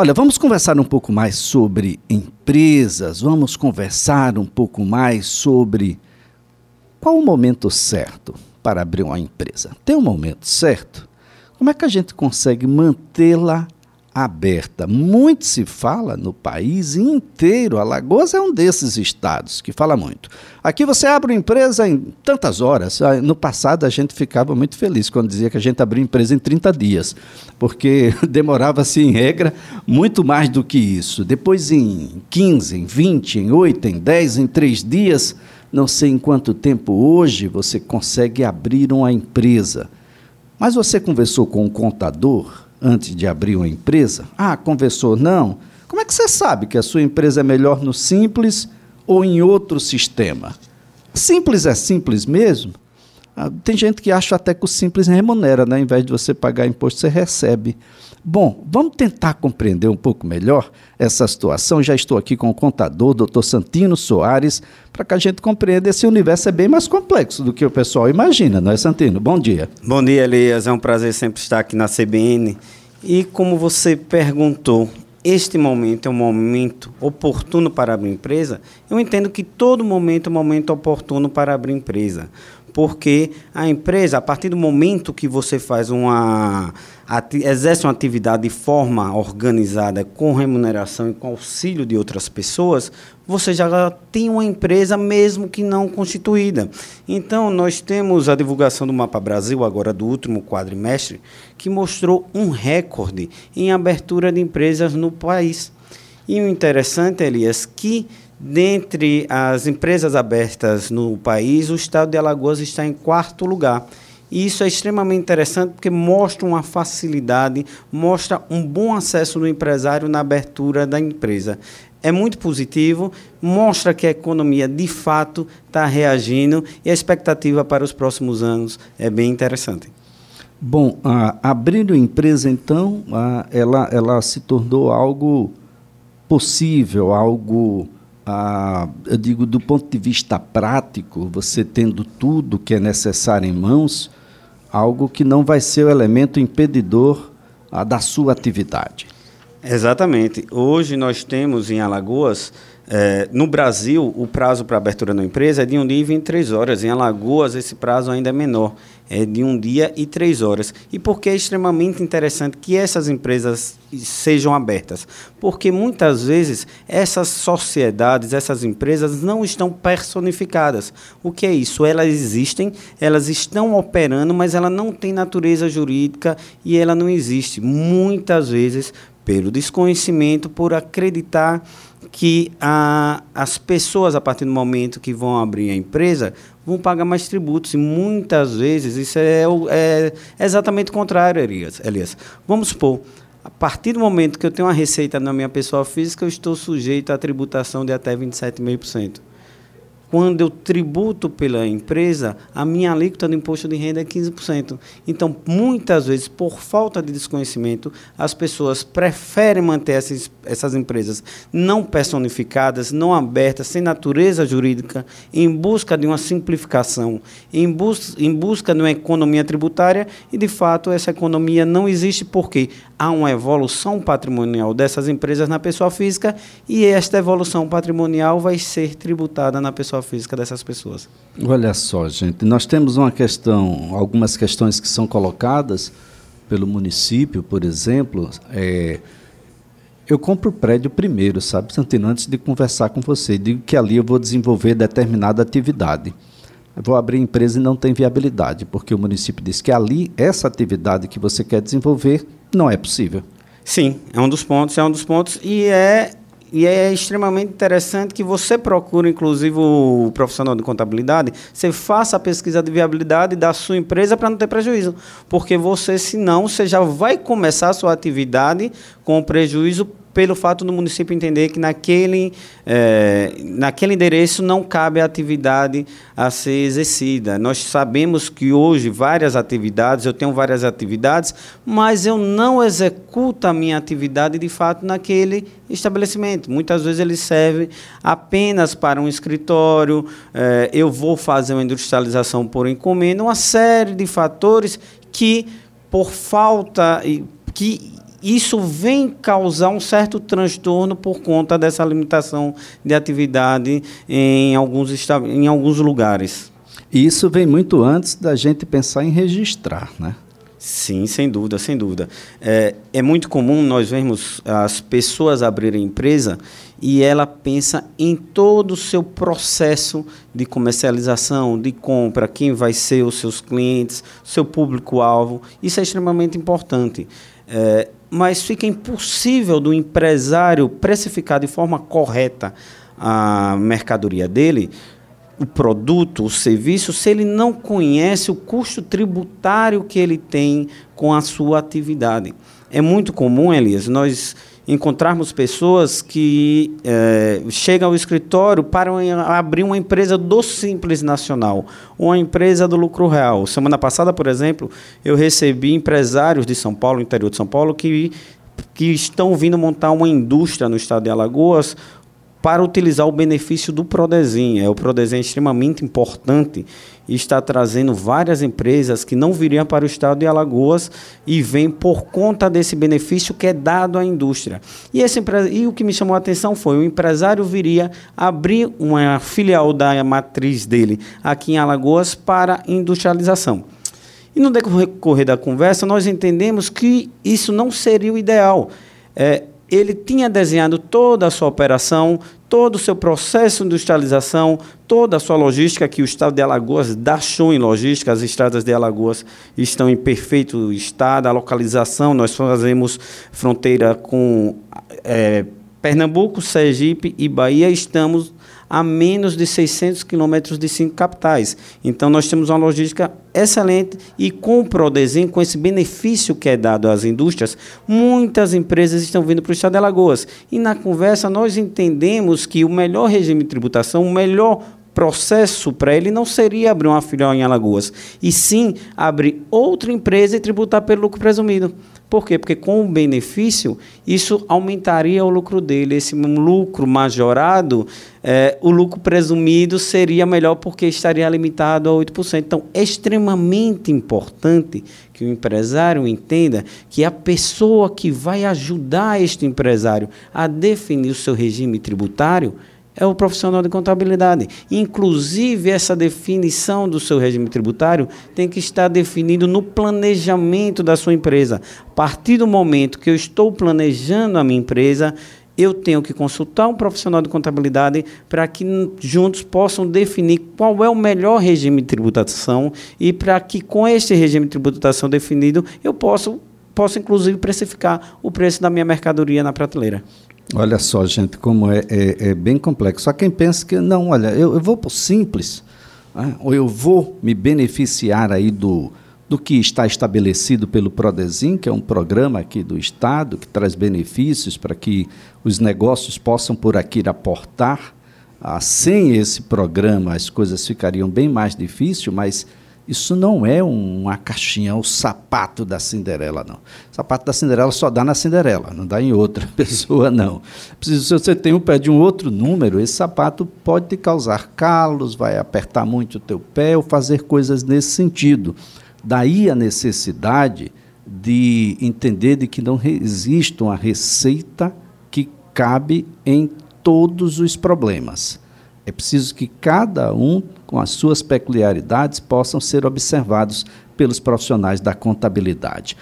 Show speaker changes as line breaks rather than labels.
Olha, vamos conversar um pouco mais sobre empresas, vamos conversar um pouco mais sobre qual o momento certo para abrir uma empresa. Tem um momento certo? Como é que a gente consegue mantê-la aberta. Muito se fala no país inteiro. Alagoas é um desses estados que fala muito. Aqui você abre uma empresa em tantas horas. Ah, no passado a gente ficava muito feliz quando dizia que a gente abria empresa em 30 dias, porque demorava-se em regra muito mais do que isso. Depois em 15, em 20, em 8, em 10, em 3 dias, não sei em quanto tempo hoje você consegue abrir uma empresa. Mas você conversou com um contador? Antes de abrir uma empresa? Ah, conversou? Não. Como é que você sabe que a sua empresa é melhor no simples ou em outro sistema? Simples é simples mesmo? Ah, tem gente que acha até que o simples remunera, né? Ao invés de você pagar imposto, você recebe. Bom, vamos tentar compreender um pouco melhor essa situação. Já estou aqui com o contador, doutor Santino Soares, para que a gente compreenda esse universo é bem mais complexo do que o pessoal imagina, não é, Santino? Bom dia.
Bom dia, Elias. É um prazer sempre estar aqui na CBN. E como você perguntou, este momento é um momento oportuno para abrir empresa, eu entendo que todo momento é um momento oportuno para abrir empresa porque a empresa, a partir do momento que você faz uma exerce uma atividade de forma organizada, com remuneração e com auxílio de outras pessoas, você já tem uma empresa mesmo que não constituída. Então, nós temos a divulgação do Mapa Brasil, agora do último quadrimestre, que mostrou um recorde em abertura de empresas no país. E o interessante, Elias, que Dentre as empresas abertas no país, o estado de Alagoas está em quarto lugar. E isso é extremamente interessante porque mostra uma facilidade, mostra um bom acesso do empresário na abertura da empresa. É muito positivo, mostra que a economia de fato está reagindo e a expectativa para os próximos anos é bem interessante.
Bom, a, abrindo empresa, então, a, ela, ela se tornou algo possível, algo ah, eu digo, do ponto de vista prático, você tendo tudo que é necessário em mãos, algo que não vai ser o elemento impedidor ah, da sua atividade.
Exatamente. Hoje nós temos em Alagoas é, no Brasil, o prazo para abertura da empresa é de um dia e 23 horas. Em Alagoas, esse prazo ainda é menor, é de um dia e três horas. E por que é extremamente interessante que essas empresas sejam abertas? Porque muitas vezes essas sociedades, essas empresas não estão personificadas. O que é isso? Elas existem, elas estão operando, mas ela não tem natureza jurídica e ela não existe. Muitas vezes pelo desconhecimento, por acreditar que a, as pessoas, a partir do momento que vão abrir a empresa, vão pagar mais tributos. E muitas vezes isso é, é exatamente o contrário, Elias. Elias. Vamos supor, a partir do momento que eu tenho uma receita na minha pessoa física, eu estou sujeito à tributação de até 27,5%. Quando eu tributo pela empresa, a minha alíquota do imposto de renda é 15%. Então, muitas vezes, por falta de desconhecimento, as pessoas preferem manter essas, essas empresas não personificadas, não abertas, sem natureza jurídica, em busca de uma simplificação, em, bus em busca de uma economia tributária, e de fato essa economia não existe porque há uma evolução patrimonial dessas empresas na pessoa física e esta evolução patrimonial vai ser tributada na pessoa física dessas pessoas.
Olha só, gente, nós temos uma questão, algumas questões que são colocadas pelo município, por exemplo, é, eu compro o prédio primeiro, sabe, Santino, antes de conversar com você, digo que ali eu vou desenvolver determinada atividade. Vou abrir empresa e não tem viabilidade, porque o município diz que ali, essa atividade que você quer desenvolver, não é possível.
Sim, é um dos pontos, é um dos pontos e é e é extremamente interessante que você procure, inclusive, o profissional de contabilidade, você faça a pesquisa de viabilidade da sua empresa para não ter prejuízo. Porque você, senão, você já vai começar a sua atividade com prejuízo pelo fato do município entender que naquele, é, naquele endereço não cabe a atividade a ser exercida. Nós sabemos que hoje várias atividades, eu tenho várias atividades, mas eu não executo a minha atividade de fato naquele estabelecimento. Muitas vezes ele serve apenas para um escritório, é, eu vou fazer uma industrialização por encomenda, uma série de fatores que, por falta, que isso vem causar um certo transtorno por conta dessa limitação de atividade em alguns, em alguns lugares.
Isso vem muito antes da gente pensar em registrar, né?
Sim, sem dúvida, sem dúvida. É, é muito comum nós vermos as pessoas abrirem empresa e ela pensa em todo o seu processo de comercialização, de compra, quem vai ser os seus clientes, seu público-alvo. Isso é extremamente importante. É, mas fica impossível do empresário precificar de forma correta a mercadoria dele, o produto, o serviço, se ele não conhece o custo tributário que ele tem com a sua atividade. É muito comum, Elias, nós encontrarmos pessoas que é, chegam ao escritório para abrir uma empresa do Simples Nacional, uma empresa do lucro real. Semana passada, por exemplo, eu recebi empresários de São Paulo, interior de São Paulo, que, que estão vindo montar uma indústria no estado de Alagoas para utilizar o benefício do Prodezin. É, o Prodezin é extremamente importante e está trazendo várias empresas que não viriam para o estado de Alagoas e vêm por conta desse benefício que é dado à indústria. E, esse, e o que me chamou a atenção foi o empresário viria abrir uma filial da matriz dele aqui em Alagoas para industrialização. E no decorrer da conversa, nós entendemos que isso não seria o ideal. É, ele tinha desenhado toda a sua operação, todo o seu processo de industrialização, toda a sua logística, que o estado de Alagoas dá show em logística, as estradas de Alagoas estão em perfeito estado, a localização, nós fazemos fronteira com é, Pernambuco, Sergipe e Bahia, estamos a menos de 600 quilômetros de cinco capitais. Então, nós temos uma logística excelente e com o Prodesim, com esse benefício que é dado às indústrias, muitas empresas estão vindo para o estado de Alagoas. E na conversa, nós entendemos que o melhor regime de tributação, o melhor processo para ele não seria abrir uma filial em Alagoas, e sim abrir outra empresa e tributar pelo lucro presumido. Por quê? Porque com o benefício, isso aumentaria o lucro dele. Esse lucro majorado, é, o lucro presumido seria melhor porque estaria limitado a 8%. Então, é extremamente importante que o empresário entenda que a pessoa que vai ajudar este empresário a definir o seu regime tributário é o profissional de contabilidade. Inclusive, essa definição do seu regime tributário tem que estar definido no planejamento da sua empresa. A partir do momento que eu estou planejando a minha empresa, eu tenho que consultar um profissional de contabilidade para que juntos possam definir qual é o melhor regime de tributação e para que com este regime de tributação definido eu possa, possa inclusive precificar o preço da minha mercadoria na prateleira.
Olha só, gente, como é, é, é bem complexo. Só quem pensa que, não, olha, eu, eu vou o simples, né? ou eu vou me beneficiar aí do, do que está estabelecido pelo Prodesim, que é um programa aqui do Estado, que traz benefícios para que os negócios possam por aqui aportar. Ah, sem esse programa, as coisas ficariam bem mais difíceis, mas isso não é uma caixinha, o sapato da Cinderela, não. O sapato da Cinderela só dá na Cinderela, não dá em outra pessoa, não. Se você tem um pé de um outro número, esse sapato pode te causar calos, vai apertar muito o teu pé ou fazer coisas nesse sentido. Daí a necessidade de entender de que não existe uma receita que cabe em todos os problemas. É preciso que cada um, com as suas peculiaridades, possam ser observados pelos profissionais da contabilidade.